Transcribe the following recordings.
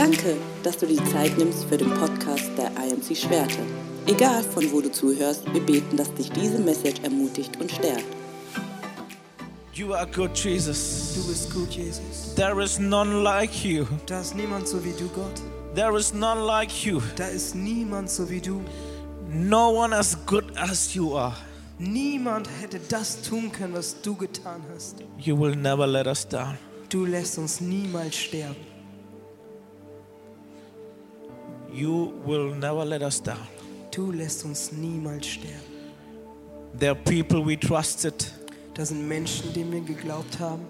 Danke, dass du die Zeit nimmst für den Podcast der IMC Schwerte. Egal von wo du zuhörst, wir beten, dass dich diese Message ermutigt und stärkt. You are good, Jesus. Du bist gut, Jesus. There is none like you. Da ist niemand so wie du, Gott. There is none like you. Da ist niemand so wie du. No one as good as you are. Niemand hätte das tun können, was du getan hast. You will never let us down. Du lässt uns niemals sterben. You will never let us down. Du lässt uns niemals sterben. There are people we trusted, Das sind Menschen, denen wir geglaubt haben.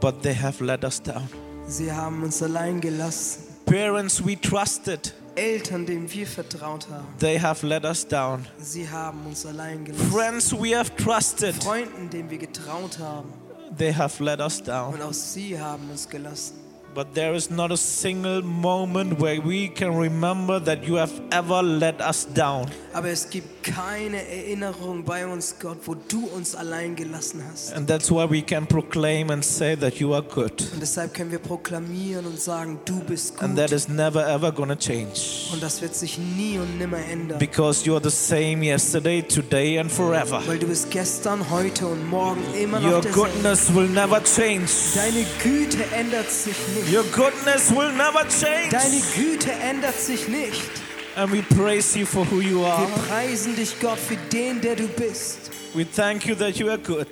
but they have let us down. Sie haben uns allein gelassen. Parents we trusted, Eltern, denen wir vertraut haben. they have let us down. Sie haben uns allein gelassen. Friends we have trusted, Freunden, denen wir getraut haben. they have let us down. Und auch sie haben uns gelassen. But there is not a single moment where we can remember that you have ever let us down. Aber es gibt keine Erinnerung bei uns, Gott, wo du uns allein gelassen hast. And that's why we can proclaim and say that you are good. Und deshalb können wir proklamieren und sagen, du bist And gut. that is never ever to change. Und das wird sich nie und nimmer ändern. Because you are the same yesterday, today, and forever. Weil du bist gestern, heute und morgen immer Your noch derselbe. goodness will never change. Deine Güte ändert sich nicht. Your goodness will never Deine change. Güte ändert sich nicht. And we praise you for who you Wir are. preisen dich, Gott, für den, der du bist. We thank you that you are good.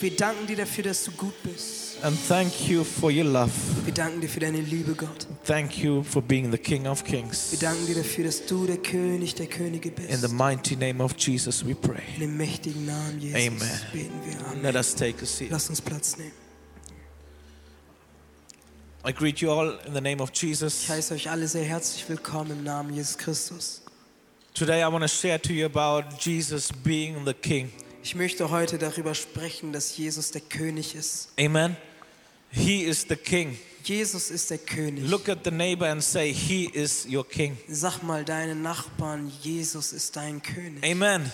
Wir danken dir dafür, dass du gut bist. And thank you for your love. Wir danken dir für deine Liebe, Gott. Thank you for being the King of Wir Kings. danken dir dafür, dass du der König der Könige In the bist. mighty name of Jesus, we pray. In dem mächtigen Namen Jesus Amen. beten wir. Amen. Let us take a seat. Lass uns Platz nehmen. I greet you all in the name of Ich Jesus. heiße euch alle sehr herzlich willkommen im Namen Jesus Christus. Today, I want to share to you about Jesus being the King. Ich möchte heute darüber sprechen, dass Jesus der König ist. Amen. He is the King. Jesus ist der König. Look at the neighbor and say, He is your King. Sag mal deinen Nachbarn, Jesus ist dein König. Amen.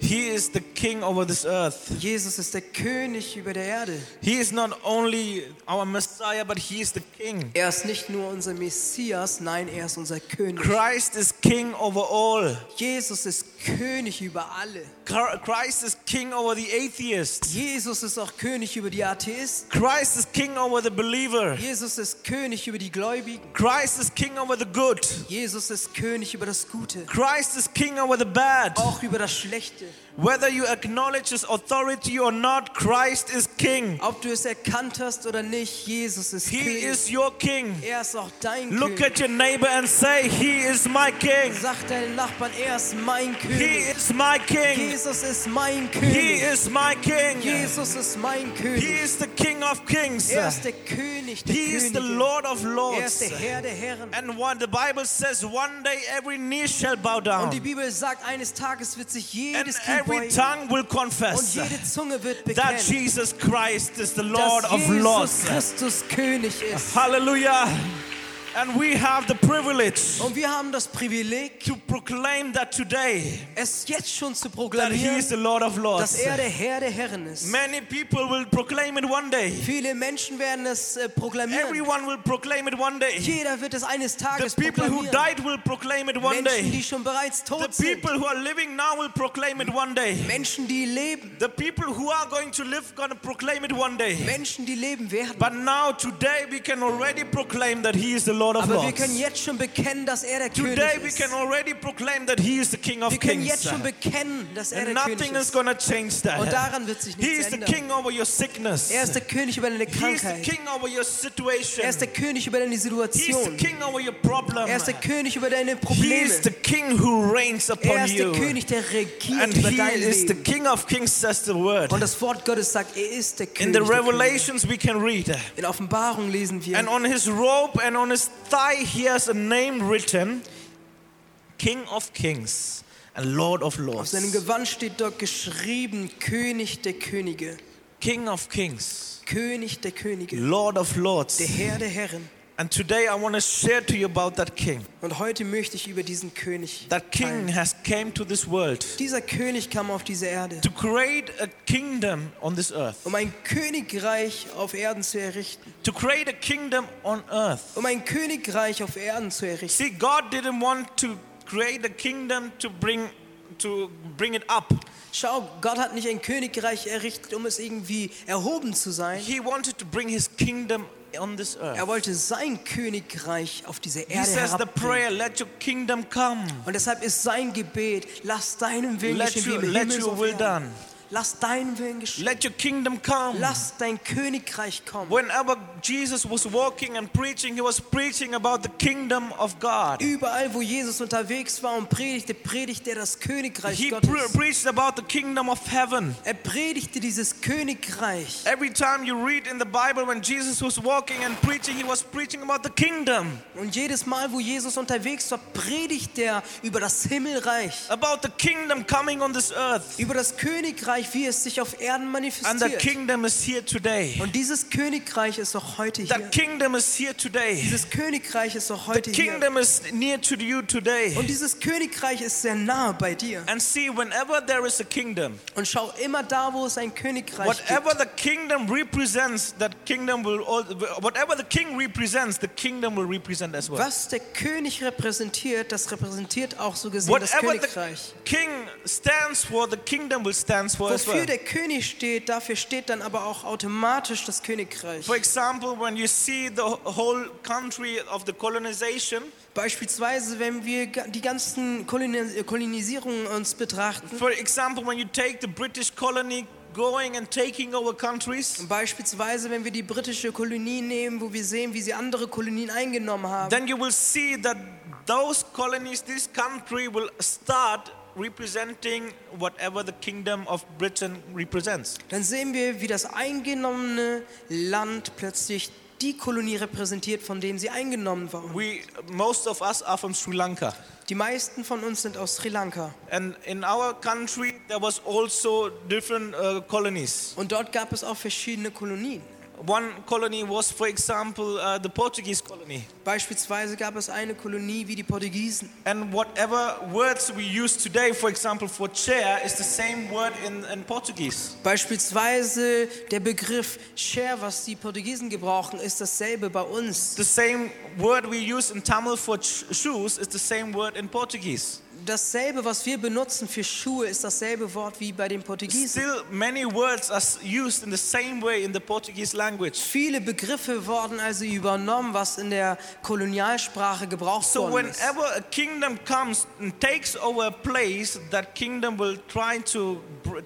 He is the King over this earth. Jesus ist der König über der Erde. He is not only our Messiah, but He is the King. Er ist nicht nur unser Messias, nein, er ist unser König. Christ is King over all. Jesus ist König über alle. Christ is King over the atheist. Jesus ist auch König über die Atheisten. Christ is King over the believer. Jesus ist König über die Gläubigen. Christ is King over the good. Jesus ist König über das Gute, Christ is King over the bad. auch über das Schlechte. Whether you acknowledge His authority or not, Christ is King. Ob du es erkannt hast oder nicht, Jesus ist He König. is your King. er ist auch dein Look König. at your neighbor and say, He is my King. Sag deinen Nachbarn, er ist mein He König. is my King. Jesus ist mein He König. is my King. Jesus ist mein He König. is the King of Kings. Er ist der König der He is the Könige. Lord of Er ist der Lords. Herr der Herren. And what the Bible says, one day every knee shall bow Und down, die Bibel sagt, eines Tages wird sich jedes every beugen tongue will und confess jede Zunge wird that bekennen, Jesus Christ is the Lord dass of Jesus Lords. Christus König ist. Hallelujah. And we have the privilege Und wir haben das Privileg, to proclaim that today es jetzt schon zu that He proklamieren, is the Lord of dass Lords. er der Herr der Herren ist. Many people will proclaim it one day. Viele Menschen werden es äh, proklamieren. Everyone will proclaim it one day. Jeder wird es eines The Tages people who proklamieren. died will proclaim it one Menschen, die day. schon bereits The tot sind. people who are living now will proclaim it one day. Menschen, die leben. The people who are going to live going to proclaim it one day. Menschen, die leben werden. But now today we can already proclaim that he is the Lord of Aber wir können jetzt schon bekennen, dass er der Today König we ist. can already proclaim that he is the King of Wir können Kings. jetzt schon bekennen, dass er And der König nothing is ist. going to change Und that. daran wird sich He nichts is the ändern. king over your sickness. Er ist der König über deine He is the Krankheit. king over your situation. Er ist der König über deine He is the Situation. king over your problem. Er ist der König über deine He Probleme. is the king who reigns Er upon ist der you. König, der regiert And über he dein is the Leben. king of kings, says the word. Und das Wort Gottes sagt, er ist der In König. the der Könige. Revelations we can read. In Offenbarung lesen wir, And on his robe and on his thigh he has a name written King of Kings and Lord of auf Lords. seinem Gewand steht dort geschrieben, König der Könige. King of Kings, König der Könige. Lord of Lords. Der Herr der Herren. And today I want to share to you about that king. Und heute möchte ich über diesen König That king teilen. has came to this world Dieser König kam auf diese Erde, to create a kingdom on this earth. um ein Königreich auf Erden zu errichten. To create a kingdom on earth. Um ein Königreich auf Erden zu errichten. See, God didn't want to create a kingdom to bring to bring it up. Schau, Gott hat nicht ein Königreich errichtet, um es irgendwie erhoben zu sein. He wanted to bring his kingdom on this earth. Er wollte sein Königreich auf diese He Erde says the prayer, let your kingdom come. Und deshalb ist sein Gebet, lass deinen Willen Let geschehen your- let your will done. Lass deinen Willen geschehen. Let your kingdom come. Lass dein Königreich kommen. Whenever Jesus was walking and preaching, he was preaching about the kingdom of God. Überall, wo Jesus unterwegs war und predigte, predigte er das Königreich He Gottes. pre- preached about the kingdom of heaven. Er predigte dieses Königreich. Every time you read in the Bible when Jesus was walking and preaching, he was preaching about the kingdom, Und jedes Mal, wo Jesus unterwegs war, predigt er über das Himmelreich, about the kingdom coming on this earth. über das Königreich, wie es sich auf Erden And the manifestiert. kingdom is here today. Und dieses Königreich ist auch heute hier. kingdom is here today. Dieses Königreich ist auch The heute hier. kingdom is near to you today. Und dieses Königreich ist sehr nahe bei dir. And see, whenever there is a kingdom, Und schau immer da, wo es ein Königreich whatever gibt. the kingdom represents, that kingdom will, whatever the king represents, the kingdom will represent as well. Was der König repräsentiert, das repräsentiert auch so gesehen das Whatever the Königreich. king stands for, the kingdom will stand for as Wofür well. der König steht, dafür steht dann aber auch automatisch das Königreich. For example, when you see the whole country of the colonization, Beispielsweise, wenn wir die ganzen Koloni- Kolonisierungen uns betrachten. for example, when you take the British colony going and taking over countries, Beispielsweise, wenn wir die britische Kolonie nehmen, wo wir sehen, wie sie andere Kolonien eingenommen haben. then you will see that those colonies, this country will start representing whatever the kingdom of Britain represents. Dann sehen wir, wie das eingenommene Land plötzlich die Kolonie repräsentiert, von denen sie eingenommen waren. We, most of us are from Sri Lanka. Die meisten von uns sind aus Sri Lanka. And in our country, there was also different uh, colonies. Und dort gab es auch verschiedene Kolonien. One colony was, for example, uh, the Portuguese colony. Beispielsweise gab es eine Kolonie wie die Portugiesen. And whatever words we use today, for example, for chair, is the same word in, in Portuguese. Beispielsweise der Begriff Share, was die Portugiesen gebrauchen, ist dasselbe bei uns. The same word we use in Tamil for shoes is the same word in Portuguese. Dasselbe, was wir benutzen für Schuhe, ist dasselbe Wort wie bei den Portugiesen. Still, many words are used in the same way in the Portuguese language. Viele Begriffe wurden also übernommen, was in der Kolonialsprache gebraucht So worden ist. whenever a kingdom comes and takes over a place, that kingdom will try to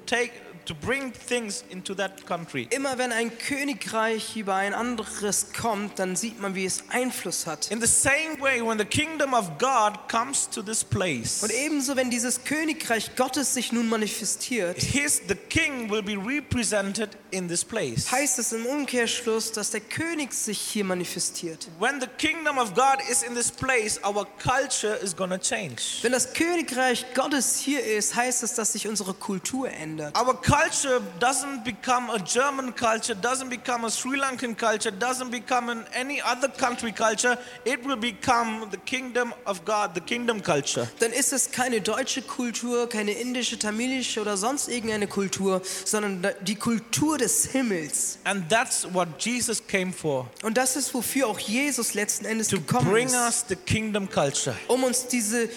take to bring things into that country. Immer wenn ein Königreich über ein anderes kommt, dann sieht man, wie es Einfluss hat. In the same way, when the kingdom of God comes to this place, Und ebenso, wenn dieses Königreich Gottes sich nun manifestiert, his the king will be represented in this place. heißt es im Umkehrschluss, dass der König sich hier manifestiert. When the kingdom of God is in this place, our culture is to change. Wenn das Königreich Gottes hier ist, heißt es, dass sich unsere Kultur ändert. Our culture doesn't become a German culture, doesn't become a Sri Lankan culture, doesn't become an any other country culture. It will become the kingdom of God, the kingdom culture. Dann ist es keine deutsche Kultur, keine indische, tamilische oder sonst irgendeine Kultur, sondern die Kultur des Himmels. And that's what Jesus came for Und das ist, wofür auch Jesus letzten Endes to gekommen bring ist. us the kingdom culture. um uns diese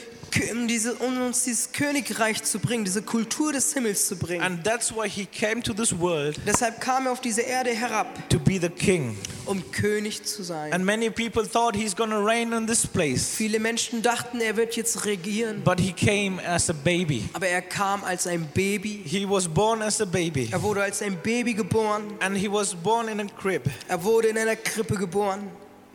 um, diese, um uns dieses Königreich zu bringen, diese Kultur des Himmels zu bringen. And that's why he came to this world Deshalb kam er auf diese Erde herab, to be the king. um König zu sein. And many people thought he's going to reign in this place. Viele Menschen dachten, er wird jetzt regieren, But he came as a baby. aber er kam als ein Baby. He was born as a baby. Er wurde als ein Baby geboren. And he was born in a crib. Er wurde in einer Krippe geboren.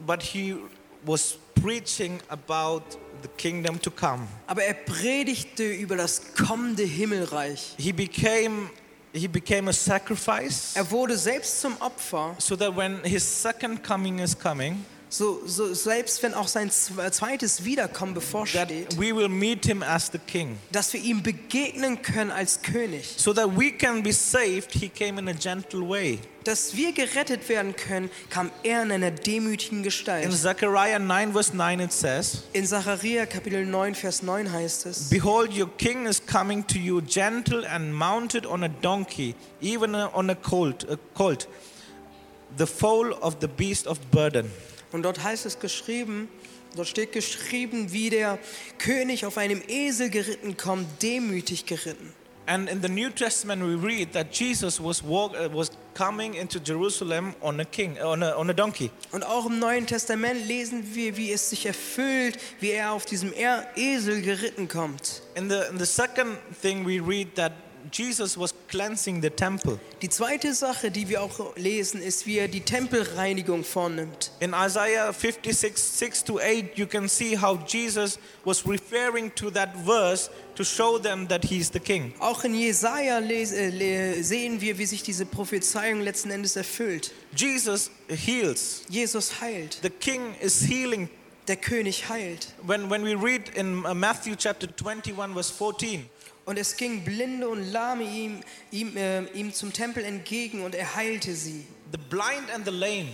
But he was preaching about the kingdom to come. Aber er predigte über das kommende Himmelreich. He became he became a sacrifice Er wurde selbst zum Opfer, so that when his second coming is coming, So, so selbst wenn auch sein zwe- zweites Wiederkommen bevorsteht, we will meet him as the king. dass wir ihm begegnen können als König, So that we can be saved, he came in a gentle way. dass wir gerettet werden können, kam er in einer demütigen In Gestalt. Zechariah 9, verse 9, it says, In Sacharja Kapitel 9, Vers 9 heißt es, Behold, your king is coming to you, gentle and mounted on a donkey, even on a colt, a colt, the foal of the beast of burden. Und dort heißt es geschrieben, dort steht geschrieben, wie der König auf einem Esel geritten kommt, demütig geritten. And in the New Testament, we read that Jesus was walk, uh, was coming into Jerusalem on a king, on a, on a donkey. Und auch im Neuen Testament lesen wir, wie es sich erfüllt, wie er auf diesem Esel geritten kommt. In the in the second thing, we read that Jesus was cleansing the temple. Die zweite Sache, die wir auch lesen, ist, wie er die Tempelreinigung vornimmt. In Isaiah 56, 6 to 8, you can see how Jesus was referring to that verse to show them that he's the king. Auch in Jesaja äh, sehen wir, wie sich diese Prophezeiung letzten Endes erfüllt. Jesus heals. Jesus heilt. The king is healing. Der König heilt. When, when we read in uh, Matthew chapter 21, verse 14, Und es ging Blinde und Lahme ihm, ihm, äh, ihm zum Tempel entgegen und er heilte sie. the blind and the lame.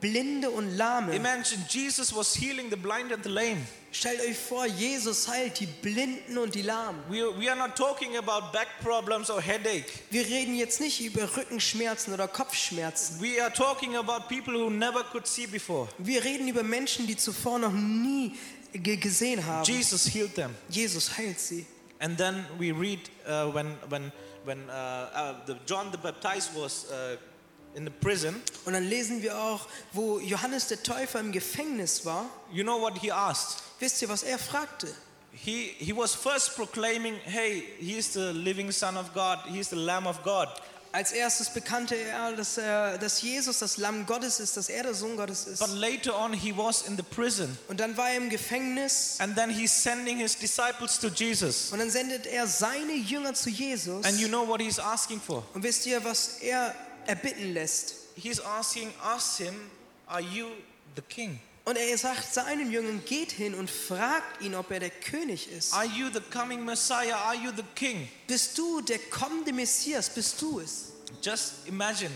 Blinde und Lahme. Imagine Jesus was healing the blind and the lame. Stellt euch vor, Jesus heilt die Blinden und die Lahmen. We, we are not talking about back problems or headache. Wir reden jetzt nicht über Rückenschmerzen oder Kopfschmerzen. We are talking about people who never could see before. Wir reden über Menschen, die zuvor noch nie ge gesehen haben. Jesus healed them. Jesus heilt sie. And then we read uh, when, when, when uh, uh, the John the Baptist was uh, in the prison, Und dann lesen wir auch, wo Johannes der Täufer im Gefängnis war. you know what he asked? Wisst ihr, was er fragte? He, he was first proclaiming, hey, he is the living Son of God, he is the Lamb of God. Als erstes bekannte er dass, er, dass Jesus das Lamm Gottes ist, dass er der Sohn Gottes ist. But later on, he was in the prison. Und dann war er im Gefängnis And then he's sending his disciples to Jesus. und dann sendet er seine Jünger zu Jesus. And you know what he's asking for? Und wisst ihr, was er erbitten lässt? He's asking, ask him, are you the king? Und er sagt seinen Jüngern, geht hin und fragt ihn, ob er der König ist. Are you the coming Messiah? Are you the king? Bist du der kommende Messias? Bist du es? Just imagine,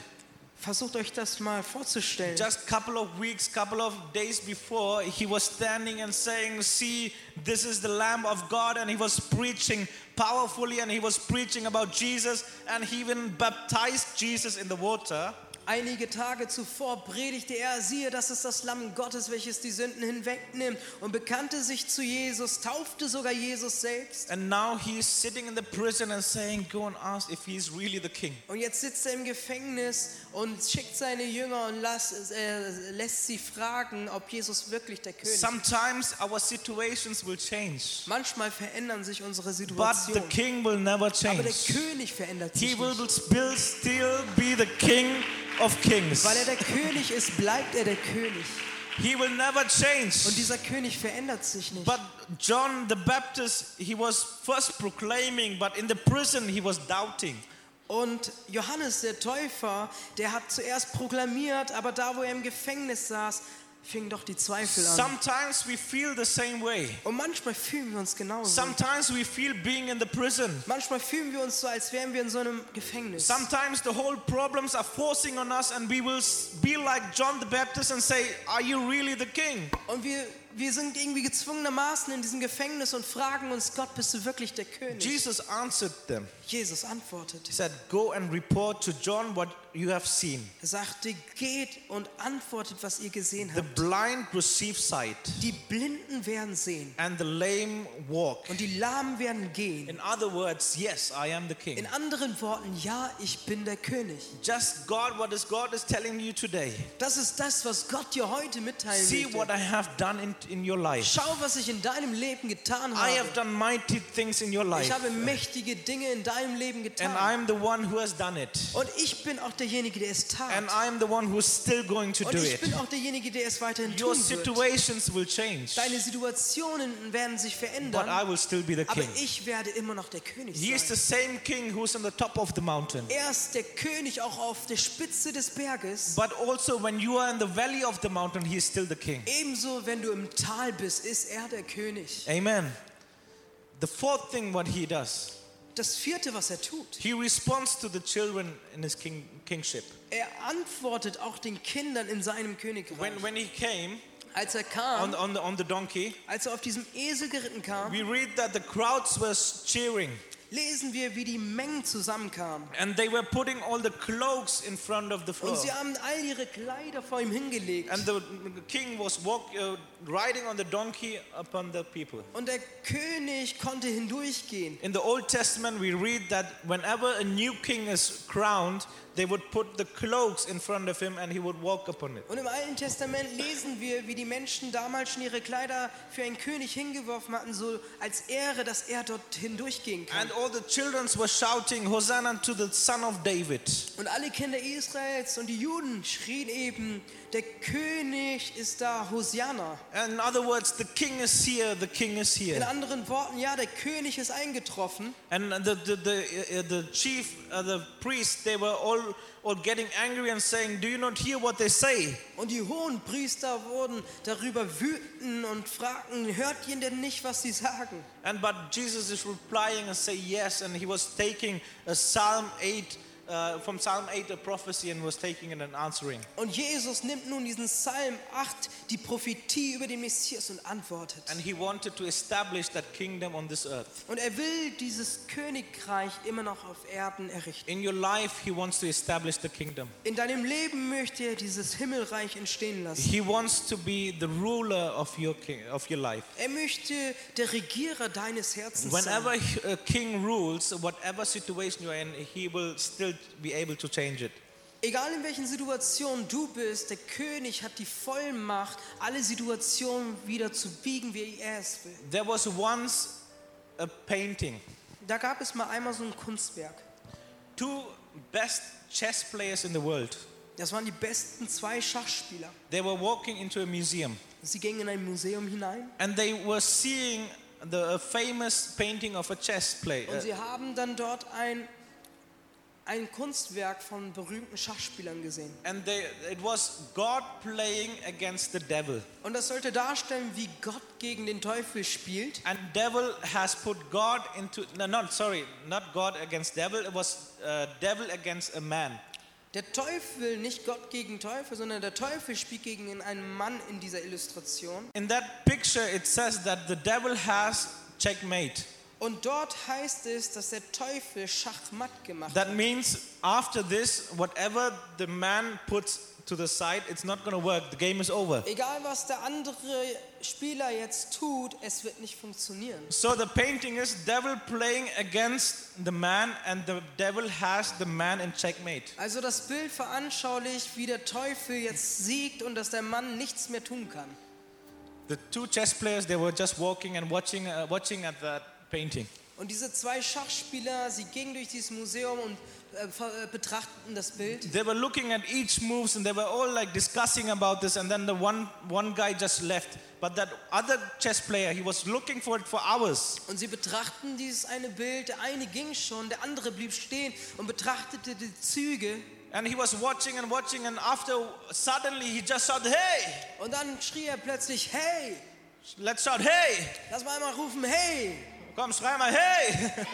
Versucht euch das mal vorzustellen. just a couple of weeks, couple of days before, he was standing and saying, See, this is the Lamb of God. And he was preaching powerfully and he was preaching about Jesus. And he even baptized Jesus in the water. Einige Tage zuvor predigte er, siehe, das ist das Lamm Gottes, welches die Sünden hinwegnimmt und bekannte sich zu Jesus, taufte sogar Jesus selbst. And now he's sitting in the prison and saying, Go and ask if he's really the king. Und jetzt sitzt er im Gefängnis und schickt seine Jünger und las, äh, lässt sie fragen, ob Jesus wirklich der König ist. Sometimes our situations will change, Manchmal verändern sich unsere but the Situationen, king will never aber der change. König verändert He sich will nicht. still be the king of kings. Weil er der König ist, bleibt er der König. He will never Und change. dieser König verändert sich nicht. But John the Baptist, he was first proclaiming, but in the prison he was doubting. Und Johannes der Täufer, der hat zuerst proklamiert, aber da, wo er im Gefängnis saß, fingen doch die Zweifel an. Sometimes we feel the same way. Und manchmal fühlen wir uns genauso. Sometimes we feel being in the prison. Manchmal fühlen wir uns so, als wären wir in so einem Gefängnis. Sometimes the whole problems are forcing on us, and we will be like John the Baptist and say, Are you really the king? Und wir, wir sind irgendwie gezwungenermaßen in diesem Gefängnis und fragen uns, Gott, bist du wirklich der König? Jesus answered them. Jesus antwortet. He said, Go and report to John what you have seen. Er sagte, geht und antwortet, was ihr gesehen The habt. blind receive sight, Die Blinden werden sehen and the lame walk. und die Lahmen werden gehen. In other words, yes, I am the In king. anderen Worten, ja, ich bin der König. Just God, what is God is telling you today. Das ist das, was Gott dir heute mitteilen See what. I have done in, in your life. Schau, was ich in deinem Leben getan I habe. have done mighty things in your life. Ich habe mächtige Dinge in deinem Leben And getan. I'm the one who has done it. Und ich bin auch derjenige, der es tat. And I'm the one who's still going to Und do ich it. bin auch derjenige, der es weiterhin Your tun wird. situations will change, Deine Situationen werden sich but verändern, I will still be the aber king. ich werde immer noch der König He is the sein. same king who's on the top of the mountain. Er ist der König auch auf der Spitze des Berges. But also, when you are in the valley of the mountain, he is still the king. Ebenso, wenn du im Tal bist, ist er der König. Amen. The fourth thing, what he does, Das vierte, was er tut, he responds to the children in his king, kingship. er antwortet auch den Kindern in seinem Königreich. When, when he came Als er on, kam, on, the, on the donkey, als er auf diesem Esel geritten kam, we read that the crowds were cheering lesen wir, wie die Mengen zusammenkamen. and they were putting all the cloaks in front of the Und floor. sie haben all ihre Kleider vor ihm hingelegt. And the king was walk, uh, riding on the donkey upon the people. Und der König konnte hindurchgehen. In the Old Testament, we read that whenever a new king is crowned, they would put the cloaks in front of him and he would walk upon it. Und im Alten Testament lesen wir, wie die Menschen damals schon ihre Kleider für einen König hingeworfen hatten, so als Ehre, dass er dort hindurchgehen kann. And all the children were shouting, Hosanna to the son of David. Und alle Kinder Israels und die Juden schrien eben, der König ist da, Hosianna. And in other words, the king is here, the king is In here. anderen Worten, ja, der König ist eingetroffen. And the, the, the, uh, the chief, uh, the priests, they were all, all getting angry and saying, Do you not hear what they say? Und die hohen Priester wurden darüber wütend und fragten, hört ihr denn nicht, was sie sagen? And but Jesus is replying and say yes, and he was taking a Psalm 8, uh, from Psalm 8, a prophecy, and was taking it and answering. Und Jesus nimmt nun diesen Psalm 8, die Prophetie über den Messias und antwortet. And he wanted to establish that kingdom on this earth. Und er will dieses Königreich immer noch auf Erden errichten. In your life, he wants to establish the kingdom. In deinem Leben möchte er dieses Himmelreich entstehen lassen. He wants to be the ruler of your king, of your life. Er möchte der Regierer deines Herzens Whenever sein. a king rules, whatever situation you're in, he will still be able to change it. Egal in welchen Situationen du bist, der König hat die Vollmacht, alle Situationen wieder zu biegen, wie er es will. There was once a painting. Da gab es mal einmal so ein Kunstwerk. Two best chess players in the world. Das waren die besten zwei Schachspieler. They were walking into a museum Sie gingen in ein Museum hinein and they were seeing the famous painting of a chess player. und sie haben dann dort ein, ein Kunstwerk von berühmten Schachspielern gesehen. and they, it was God playing against the devil. Und das sollte darstellen, wie Gott gegen den Teufel spielt. And devil has put God into no, not sorry, not God against devil. It was uh, devil against a man. Der Teufel, nicht Gott gegen Teufel, sondern der Teufel spielt gegen einen Mann in dieser Illustration. In that picture, it says that the devil has checkmate. Und dort heißt es, dass der Teufel Schachmatt gemacht hat. That means after this, whatever the man puts to the side, it's not going to work. The game is over. Egal was der andere Spieler jetzt tut, es wird nicht funktionieren. So the painting is devil playing against the man, and the devil has the man in checkmate. Also das Bild veranschaulicht, wie der Teufel jetzt siegt und dass der Mann nichts mehr tun kann. The two chess players, they were just walking and watching, uh, watching at that painting. Und diese zwei Schachspieler, sie gingen durch dieses Museum und äh, äh, betrachteten das Bild. They were looking at each moves and they were all like discussing about this and then the one one guy just left but that other chess player he was looking for it for hours Und sie betrachteten dieses eine Bild. Der eine ging schon, der andere blieb stehen und betrachtete die Züge. and he was watching and watching and after suddenly he just shouted hey Und dann schrie er plötzlich, hey, let's shout hey lass mal einmal rufen, hey, komm schrei mal hey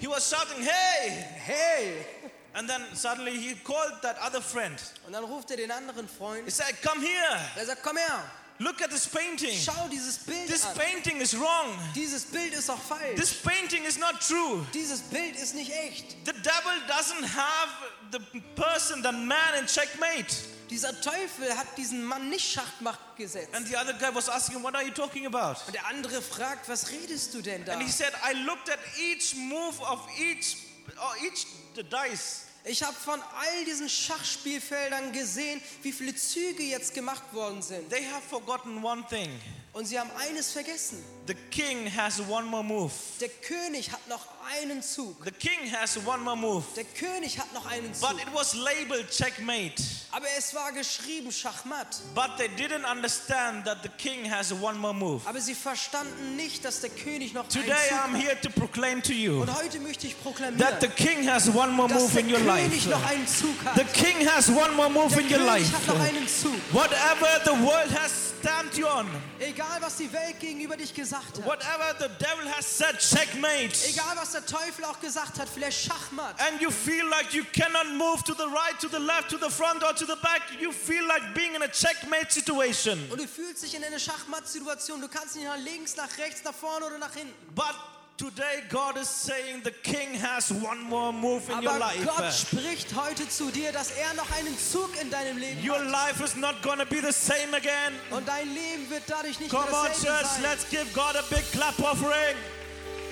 he was shouting hey hey. and then suddenly he called that other friend Und dann ruft er den anderen Freund. he said come here Er sagt, komm her, look at this painting schau dieses Bild this an. painting is wrong Dieses Bild ist doch falsch. this painting is not true Dieses Bild ist nicht echt. The devil doesn't have the person, the man in checkmate. Dieser Teufel hat diesen Mann nicht Schachmatt gesetzt. And the other guy was asking, What are you talking about? Und der andere fragt, was redest du denn da? And he said, I looked at each move of each, oh, each the dice. Ich habe von all diesen Schachspielfeldern gesehen, wie viele Züge jetzt gemacht worden sind. They have forgotten one thing. Und sie haben eines vergessen. The king has one more move. Der König hat noch einen Zug. The king has one more move. Der König hat noch einen But Zug. it was labeled checkmate. Aber es war geschrieben Schachmatt. But they didn't understand that the king has one more move. Aber sie verstanden nicht, dass der König noch Today einen I'm Zug hat. here to proclaim to you Und heute möchte ich that proklamieren, the king has one more dass move der in your König noch life. einen Zug hat. The king has one more move Der in your König life. hat noch einen Zug. Whatever the world has stamped you on, Egal, was die Welt gegenüber dich gesagt hat. whatever the devil has said, checkmate. Egal, was der Teufel auch gesagt hat, vielleicht Schachmatt. And you feel like you cannot move to the right, to the left, to the front, or to the back. You feel like being in a checkmate situation. Und du fühlst dich in einer Schachmatt-Situation. Du kannst nicht nach links, nach rechts, nach vorne oder nach hinten. But today, God is saying the king has one more move in your Aber life. Gott spricht heute zu dir, dass er noch einen Zug in deinem Leben Your hat. life is not going to be the same again. Und dein Leben wird dadurch nicht Come mehr on, church, sein. let's give God a big clap offering.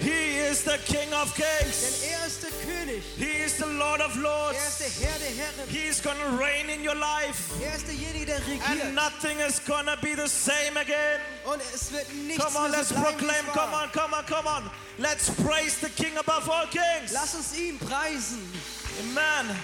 He is the King of Kings. er ist der König. He is the Lord of Er ist Lords. der Herr der Herren. He is going to reign in your life. Er ist derjenige, der And nothing is going to be the same again. Und es wird nichts Come on, mehr let's bleiben, proclaim. Come on, come on, come on. Let's praise the King above all kings. Lass uns ihn preisen. Amen.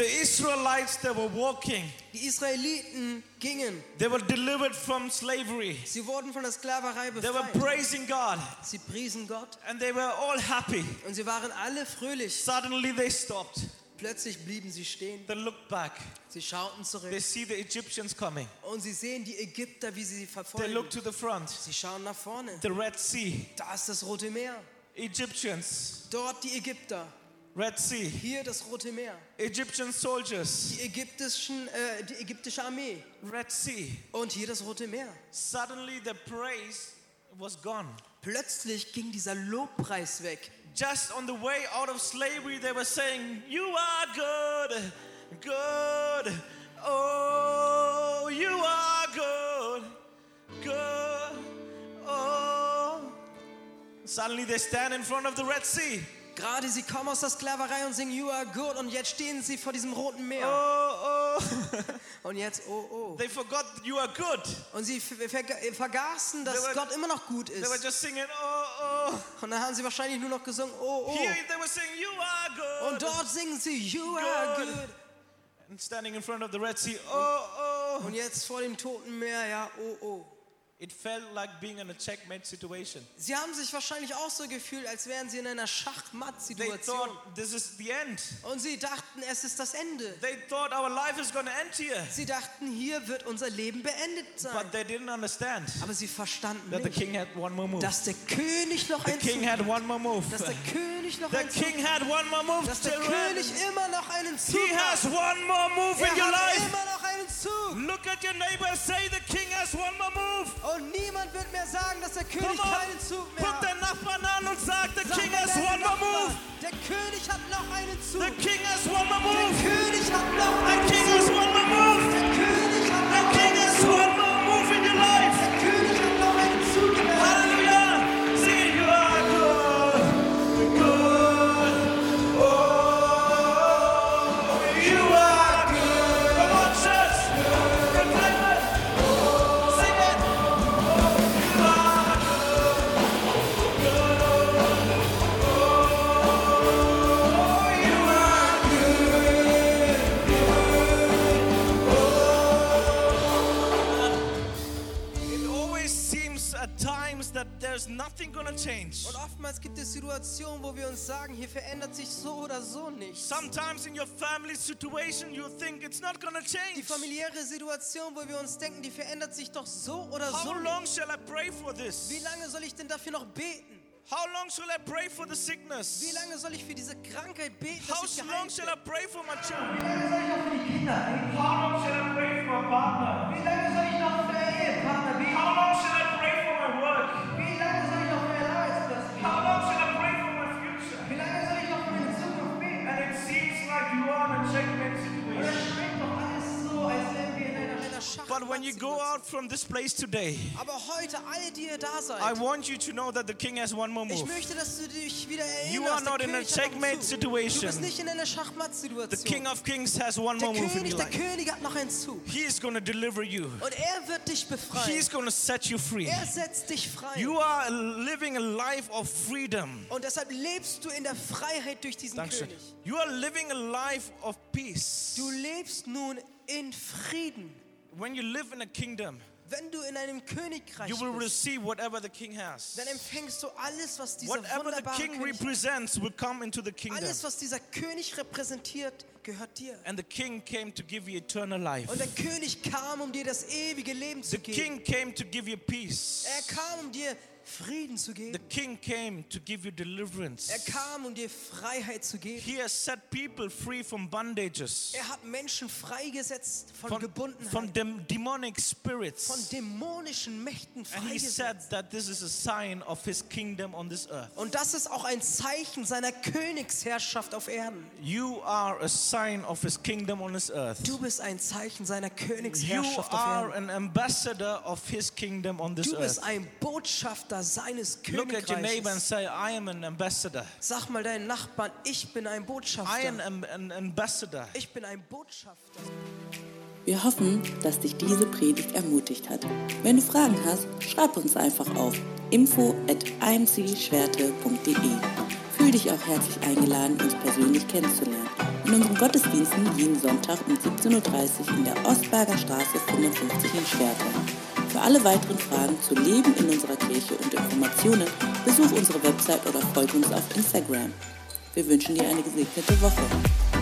The Israelites, they were walking. Die Israeliten gingen. They were delivered from slavery. Sie wurden von der Sklaverei They were befreit. praising God. Sie priesen Gott And they were all happy. und sie waren alle fröhlich. Suddenly they stopped. Plötzlich blieben sie stehen. They looked back. Sie schauten zurück They see the Egyptians coming. und sie sehen die Ägypter, wie sie sie They verfolgen. look to the front. Sie schauen nach vorne. The Red Sea. Da ist das Rote Meer. Egyptians. Dort die Ägypter. Red Sea. Hier das Rote Meer. Egyptian soldiers. Die, ägyptischen, äh, die ägyptische Armee. Red Sea. Und hier das Rote Meer. Suddenly the praise was gone. Plötzlich ging dieser Lobpreis weg. Just on the way out of slavery, they were saying, You are good, good. Oh, you are good, good. Oh. Suddenly they stand in front of the Red Sea. Gerade sie kommen aus der Sklaverei und singen You are good und jetzt stehen sie vor diesem Roten Meer. Oh, oh. Und jetzt, oh, oh. they forgot you are good. Und sie ver ver vergaßen, dass were- Gott immer noch gut They were ist. just singing, Oh, oh. Und dann haben sie wahrscheinlich nur noch gesungen, oh, oh. Here they were saying, You are good. Und dort singen sie You are Good. good. And standing in front of the Red Sea, Oh, oh. Und jetzt vor dem Toten Meer, ja, oh, oh. It felt like being in a checkmate situation. Sie haben sich wahrscheinlich auch so gefühlt, als wären sie in einer They Schachmatt-Situation. thought this is the end. Und sie dachten, es ist das Ende. They thought our life is going to end here. Sie dachten, hier wird unser Leben beendet sein. But they didn't understand Aber sie verstanden that the nicht, king had one more move. dass der König noch The ein king Zug had one more move. dass der König noch The einen Zug king had one more move. dass der. König immer noch einen Zug He has hat. one more move in Er your hat life. immer noch einen Zug. Look at your neighbor say the king has one more move. Und niemand wird mehr sagen, dass der König keinen Zug mehr hat. the Nachbarn an und sag the king has one more move. Der König hat noch einen Zug. The king has one more Der move. König hat noch The einen king Zug. has one more move. Gibt es Situationen, wo wir uns sagen, hier verändert sich so oder so nichts. Sometimes in your family situation, you think it's not gonna Die change. familiäre Situation, wo wir uns denken, die verändert sich doch so oder so How nicht. long shall I pray for this? Wie lange soll ich denn dafür noch beten? How long shall I pray for the sickness? Wie lange soll ich für diese Krankheit beten, How dass ich long shall? I pray for my children? Wie lange soll ich noch für die Kinder beten? How long shall I pray for a partner? Wie lange soll ich noch für Ehepartner beten? How long shall I But when you go out from this place today, Aber heute, alle, die ihr da I seid, want you to know that the king has one more ich move. möchte, dass du dich wieder You erinnerst. are not in a König checkmate Zug. Du bist situation. nicht in einer The Schachmatt-Situation. King of Kings has one Der more move in König, your der life. König hat noch einen Zug. He is going to deliver you. Und er wird dich befreien. He's going to set you free. Er setzt dich frei. You are living a life of freedom. Und deshalb lebst du in der Freiheit durch diesen Dankeschön. König. You are living a life of peace. Du lebst nun in Frieden. When you live in a kingdom, Wenn du in einem Königreich you will bist, receive whatever the king has. dann empfängst du alles, was dieser Whatever the king König represents will come into the kingdom. Alles, was dieser König repräsentiert, gehört dir. And the king came to give you eternal life. Und der König kam, um dir das ewige Leben zu The geben. king came to give you peace. Er kam, um dir Frieden zu The geben. king came to give you deliverance. Er kam, um dir Freiheit zu geben. He has set people free from bondages, Er hat Menschen freigesetzt von from, Gebundenheit, from dem- demonic von spirits. dämonischen Mächten And he freigesetzt. said that this is a sign of his kingdom on this earth. Und das ist auch ein Zeichen seiner Königsherrschaft auf Erden. You are a sign of his kingdom on this earth. Du bist ein Zeichen seiner You Königsherrschaft auf are Erden. an ambassador of his kingdom on this Du bist earth. ein Botschafter seines Look at your neighbor and Königreiches. say, I am an ambassador. Sag mal deinen Nachbarn, ich bin ein I am Botschafter. an ambassador. Ich bin ein Botschafter. Wir hoffen, dass dich diese Predigt ermutigt hat. Wenn du Fragen hast, schreib uns einfach auf info at imcschwerte.de. Fühl dich auch herzlich eingeladen, uns persönlich kennenzulernen. In unseren Gottesdiensten jeden Sonntag um 17.30 Uhr in der Ostberger Straße 55 in Schwerte. Für alle weiteren Fragen zu Leben in unserer Kirche und Informationen besuch unsere Website oder folge uns auf Instagram. Wir wünschen dir eine gesegnete Woche.